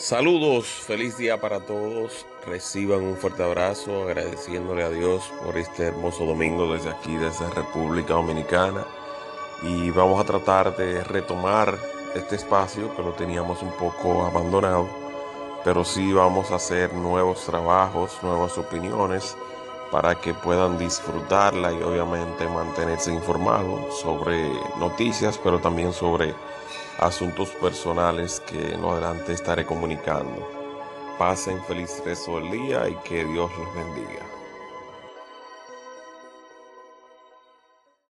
Saludos, feliz día para todos. Reciban un fuerte abrazo agradeciéndole a Dios por este hermoso domingo desde aquí, desde República Dominicana. Y vamos a tratar de retomar este espacio que lo teníamos un poco abandonado, pero sí vamos a hacer nuevos trabajos, nuevas opiniones para que puedan disfrutarla y obviamente mantenerse informados sobre noticias, pero también sobre asuntos personales que en adelante estaré comunicando. Pasen feliz resto del día y que Dios los bendiga.